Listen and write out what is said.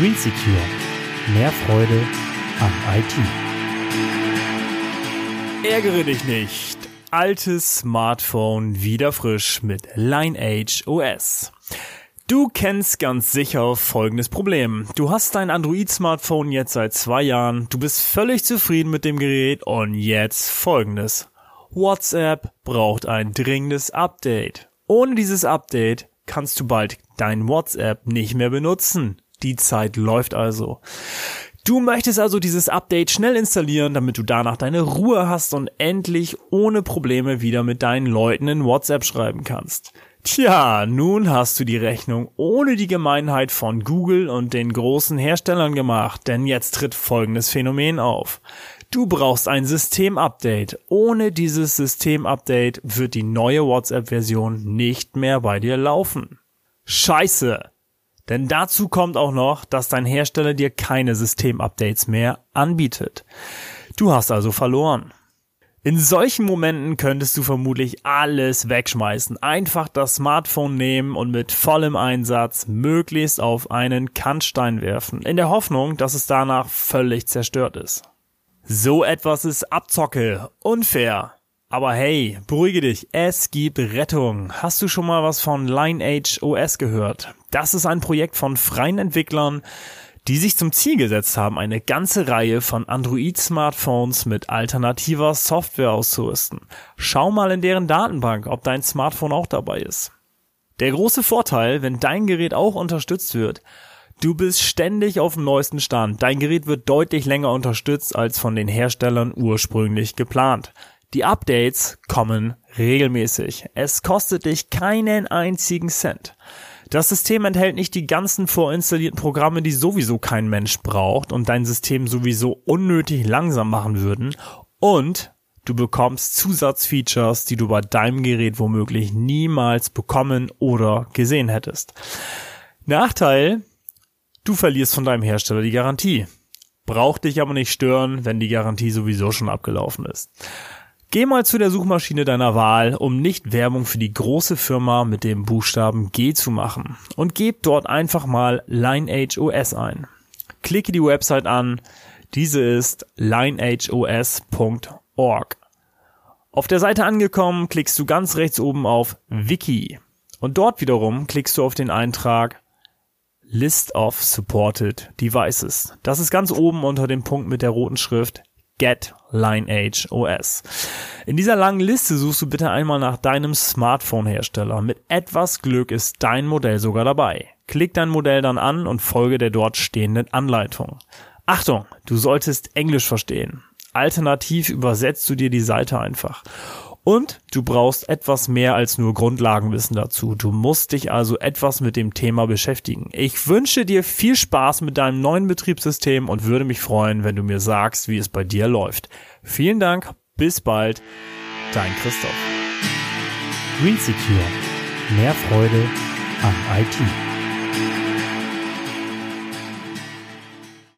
Green Secure. Mehr Freude am IT. Ärgere dich nicht. Altes Smartphone wieder frisch mit Lineage OS. Du kennst ganz sicher folgendes Problem. Du hast dein Android-Smartphone jetzt seit zwei Jahren, du bist völlig zufrieden mit dem Gerät und jetzt folgendes. WhatsApp braucht ein dringendes Update. Ohne dieses Update kannst du bald dein WhatsApp nicht mehr benutzen. Die Zeit läuft also. Du möchtest also dieses Update schnell installieren, damit du danach deine Ruhe hast und endlich ohne Probleme wieder mit deinen Leuten in WhatsApp schreiben kannst. Tja, nun hast du die Rechnung ohne die Gemeinheit von Google und den großen Herstellern gemacht, denn jetzt tritt folgendes Phänomen auf. Du brauchst ein Systemupdate. Ohne dieses Systemupdate wird die neue WhatsApp-Version nicht mehr bei dir laufen. Scheiße! Denn dazu kommt auch noch, dass dein Hersteller dir keine Systemupdates mehr anbietet. Du hast also verloren. In solchen Momenten könntest du vermutlich alles wegschmeißen, einfach das Smartphone nehmen und mit vollem Einsatz möglichst auf einen Kantstein werfen, in der Hoffnung, dass es danach völlig zerstört ist. So etwas ist Abzocke, unfair. Aber hey, beruhige dich, es gibt Rettung. Hast du schon mal was von Lineage OS gehört? Das ist ein Projekt von freien Entwicklern, die sich zum Ziel gesetzt haben, eine ganze Reihe von Android-Smartphones mit alternativer Software auszurüsten. Schau mal in deren Datenbank, ob dein Smartphone auch dabei ist. Der große Vorteil, wenn dein Gerät auch unterstützt wird, du bist ständig auf dem neuesten Stand. Dein Gerät wird deutlich länger unterstützt als von den Herstellern ursprünglich geplant. Die Updates kommen regelmäßig. Es kostet dich keinen einzigen Cent. Das System enthält nicht die ganzen vorinstallierten Programme, die sowieso kein Mensch braucht und dein System sowieso unnötig langsam machen würden. Und du bekommst Zusatzfeatures, die du bei deinem Gerät womöglich niemals bekommen oder gesehen hättest. Nachteil, du verlierst von deinem Hersteller die Garantie. Braucht dich aber nicht stören, wenn die Garantie sowieso schon abgelaufen ist. Geh mal zu der Suchmaschine deiner Wahl, um nicht Werbung für die große Firma mit dem Buchstaben G zu machen und gib dort einfach mal Lineage OS ein. Klicke die Website an. Diese ist lineageos.org. Auf der Seite angekommen, klickst du ganz rechts oben auf Wiki und dort wiederum klickst du auf den Eintrag List of Supported Devices. Das ist ganz oben unter dem Punkt mit der roten Schrift Get Lineage OS. In dieser langen Liste suchst du bitte einmal nach deinem Smartphone-Hersteller. Mit etwas Glück ist dein Modell sogar dabei. Klick dein Modell dann an und folge der dort stehenden Anleitung. Achtung, du solltest Englisch verstehen. Alternativ übersetzt du dir die Seite einfach. Und du brauchst etwas mehr als nur Grundlagenwissen dazu. Du musst dich also etwas mit dem Thema beschäftigen. Ich wünsche dir viel Spaß mit deinem neuen Betriebssystem und würde mich freuen, wenn du mir sagst, wie es bei dir läuft. Vielen Dank, bis bald, dein Christoph. Green Secure. Mehr Freude am IT.